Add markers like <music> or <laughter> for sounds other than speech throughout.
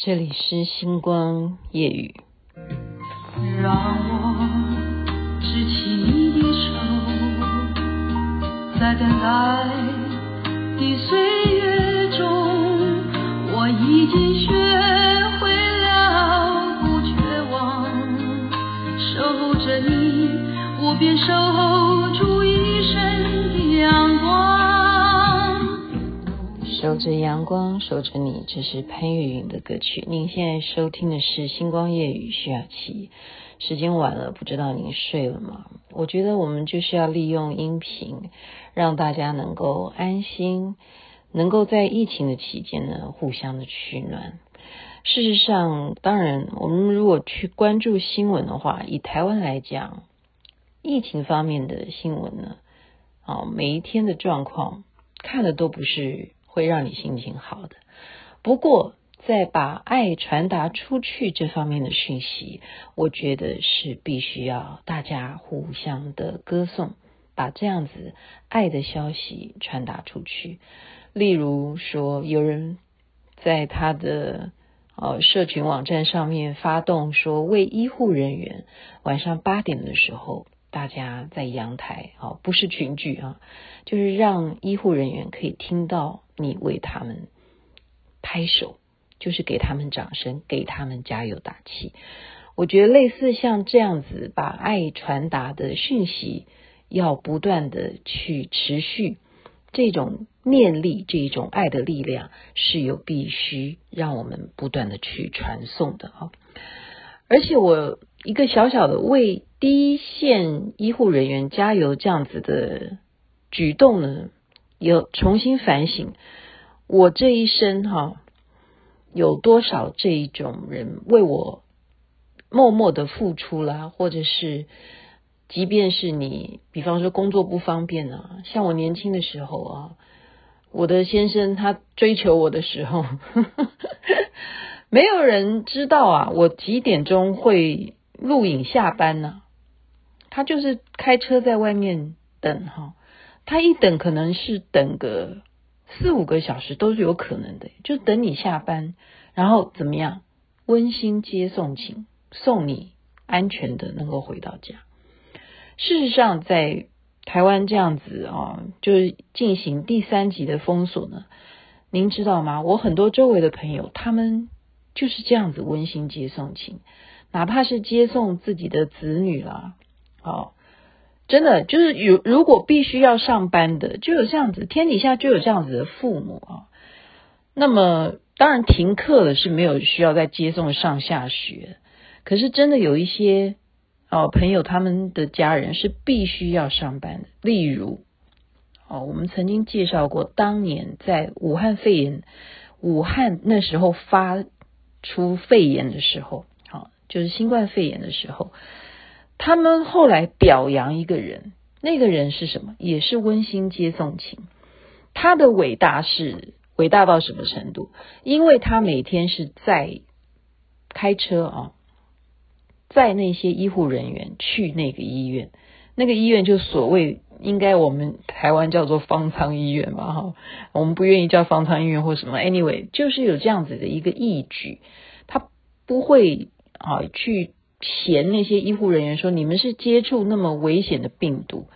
这里是星光夜雨。让我执起你的手，在等待的岁月中，我已经学会了不绝望，守候着你，我便守候住守着阳光，守着你，这是潘越云的歌曲。您现在收听的是《星光夜语》，徐雅琪。时间晚了，不知道您睡了吗？我觉得我们就是要利用音频，让大家能够安心，能够在疫情的期间呢，互相的取暖。事实上，当然，我们如果去关注新闻的话，以台湾来讲，疫情方面的新闻呢，啊，每一天的状况看的都不是。会让你心情好的。不过，在把爱传达出去这方面的讯息，我觉得是必须要大家互相的歌颂，把这样子爱的消息传达出去。例如说，有人在他的呃社群网站上面发动说，为医护人员晚上八点的时候，大家在阳台啊，不是群聚啊，就是让医护人员可以听到。你为他们拍手，就是给他们掌声，给他们加油打气。我觉得类似像这样子，把爱传达的讯息，要不断的去持续，这种念力，这种爱的力量，是有必须让我们不断的去传送的啊。而且我一个小小的为第一线医护人员加油这样子的举动呢，有重新反省，我这一生哈，有多少这一种人为我默默的付出啦，或者是，即便是你，比方说工作不方便啊，像我年轻的时候啊，我的先生他追求我的时候，呵 <laughs> 呵没有人知道啊，我几点钟会录影下班呢？他就是开车在外面等哈。他一等可能是等个四五个小时都是有可能的，就等你下班，然后怎么样温馨接送情，送你安全的能够回到家。事实上，在台湾这样子啊，就是进行第三级的封锁呢，您知道吗？我很多周围的朋友，他们就是这样子温馨接送情，哪怕是接送自己的子女啦，哦。真的就是有，如果必须要上班的，就有这样子，天底下就有这样子的父母啊。那么当然停课了是没有需要再接送上下学，可是真的有一些哦朋友他们的家人是必须要上班的。例如哦，我们曾经介绍过，当年在武汉肺炎，武汉那时候发出肺炎的时候，就是新冠肺炎的时候。他们后来表扬一个人，那个人是什么？也是温馨接送情。他的伟大是伟大到什么程度？因为他每天是在开车啊，载那些医护人员去那个医院，那个医院就所谓应该我们台湾叫做方舱医院嘛，哈，我们不愿意叫方舱医院或什么。Anyway，就是有这样子的一个义举，他不会啊去。嫌那些医护人员说，你们是接触那么危险的病毒，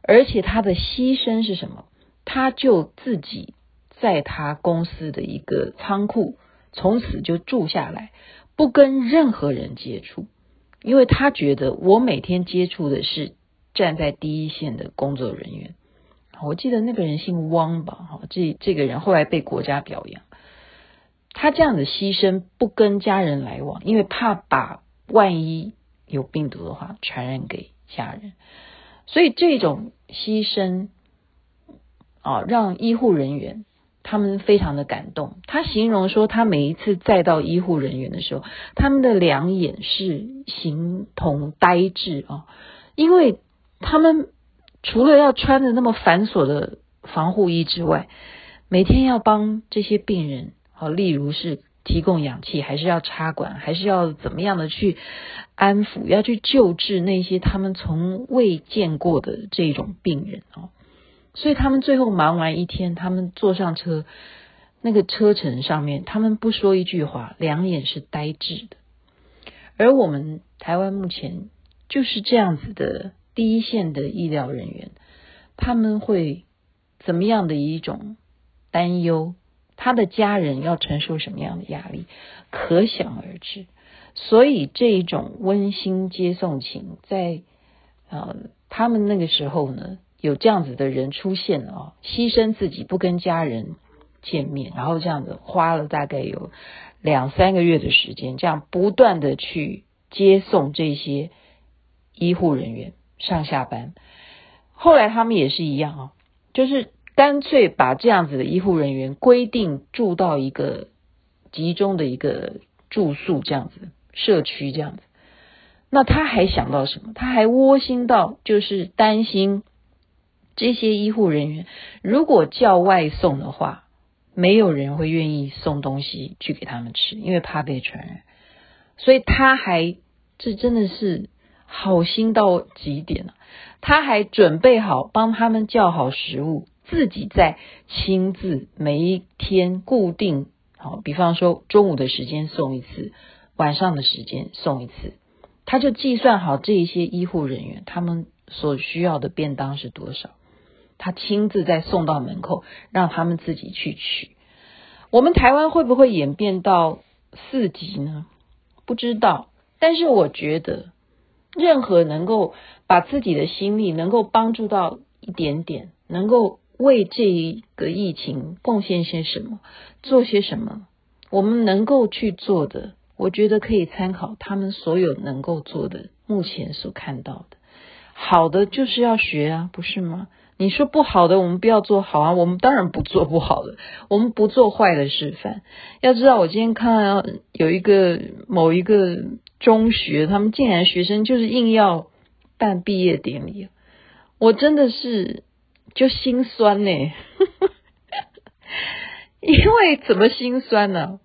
而且他的牺牲是什么？他就自己在他公司的一个仓库，从此就住下来，不跟任何人接触，因为他觉得我每天接触的是站在第一线的工作人员。我记得那个人姓汪吧，哈，这这个人后来被国家表扬。他这样的牺牲，不跟家人来往，因为怕把。万一有病毒的话，传染给家人，所以这种牺牲啊，让医护人员他们非常的感动。他形容说，他每一次载到医护人员的时候，他们的两眼是形同呆滞啊，因为他们除了要穿的那么繁琐的防护衣之外，每天要帮这些病人，好，例如是。提供氧气，还是要插管，还是要怎么样的去安抚，要去救治那些他们从未见过的这种病人哦。所以他们最后忙完一天，他们坐上车，那个车程上面，他们不说一句话，两眼是呆滞的。而我们台湾目前就是这样子的第一线的医疗人员，他们会怎么样的一种担忧？他的家人要承受什么样的压力，可想而知。所以这种温馨接送情，在呃他们那个时候呢，有这样子的人出现了啊，牺牲自己不跟家人见面，然后这样子花了大概有两三个月的时间，这样不断的去接送这些医护人员上下班。后来他们也是一样啊，就是干脆把这样子的医护人员规定住到一个集中的一个住宿这样子。社区这样子，那他还想到什么？他还窝心到就是担心这些医护人员如果叫外送的话，没有人会愿意送东西去给他们吃，因为怕被传染。所以他还这真的是好心到极点了。他还准备好帮他们叫好食物，自己再亲自每一天固定好，比方说中午的时间送一次。晚上的时间送一次，他就计算好这一些医护人员他们所需要的便当是多少，他亲自再送到门口，让他们自己去取。我们台湾会不会演变到四级呢？不知道，但是我觉得，任何能够把自己的心力能够帮助到一点点，能够为这一个疫情贡献些什么，做些什么，我们能够去做的。我觉得可以参考他们所有能够做的，目前所看到的，好的就是要学啊，不是吗？你说不好的，我们不要做好啊，我们当然不做不好的，我们不做坏的示范。要知道，我今天看到有一个某一个中学，他们竟然学生就是硬要办毕业典礼，我真的是就心酸呢，<laughs> 因为怎么心酸呢？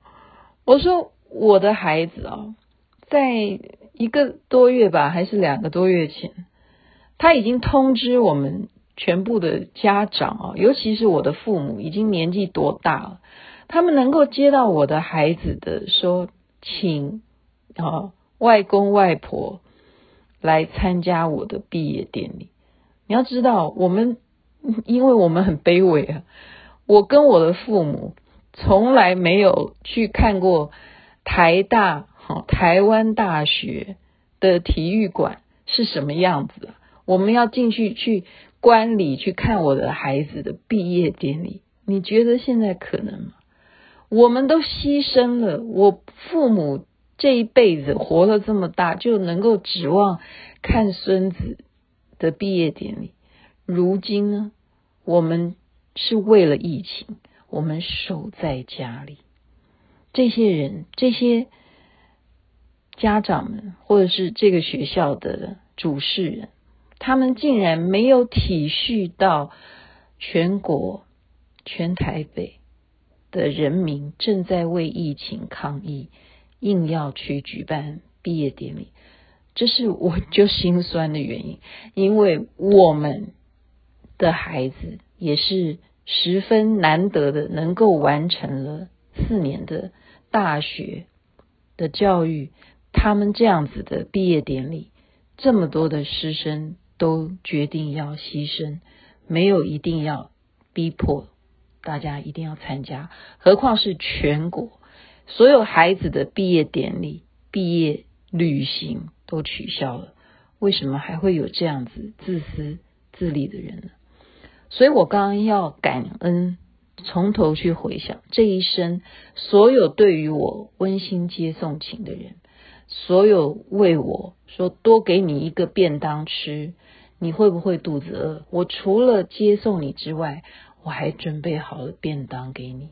我说。我的孩子啊，在一个多月吧，还是两个多月前，他已经通知我们全部的家长啊，尤其是我的父母，已经年纪多大了，他们能够接到我的孩子的说，请啊外公外婆来参加我的毕业典礼。你要知道，我们 <laughs> 因为我们很卑微啊，我跟我的父母从来没有去看过。台大，好，台湾大学的体育馆是什么样子？我们要进去去观礼，去看我的孩子的毕业典礼。你觉得现在可能吗？我们都牺牲了，我父母这一辈子活了这么大，就能够指望看孙子的毕业典礼。如今呢，我们是为了疫情，我们守在家里。这些人，这些家长们，或者是这个学校的主事人，他们竟然没有体恤到全国、全台北的人民正在为疫情抗疫，硬要去举办毕业典礼，这是我就心酸的原因，因为我们的孩子也是十分难得的，能够完成了四年的。大学的教育，他们这样子的毕业典礼，这么多的师生都决定要牺牲，没有一定要逼迫大家一定要参加，何况是全国所有孩子的毕业典礼、毕业旅行都取消了，为什么还会有这样子自私自利的人呢？所以我刚刚要感恩。从头去回想这一生，所有对于我温馨接送情的人，所有为我说多给你一个便当吃，你会不会肚子饿？我除了接送你之外，我还准备好了便当给你。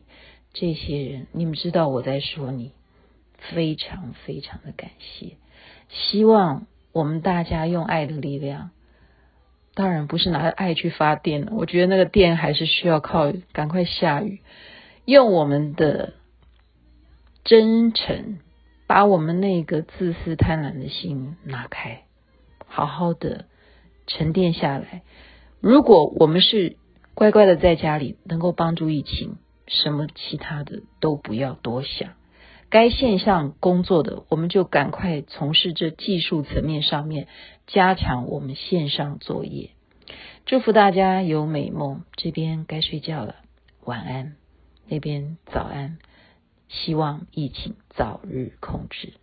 这些人，你们知道我在说你，非常非常的感谢。希望我们大家用爱的力量。当然不是拿着爱去发电了，我觉得那个电还是需要靠赶快下雨，用我们的真诚把我们那个自私贪婪的心拿开，好好的沉淀下来。如果我们是乖乖的在家里，能够帮助疫情，什么其他的都不要多想。该线上工作的，我们就赶快从事这技术层面上面，加强我们线上作业。祝福大家有美梦。这边该睡觉了，晚安。那边早安。希望疫情早日控制。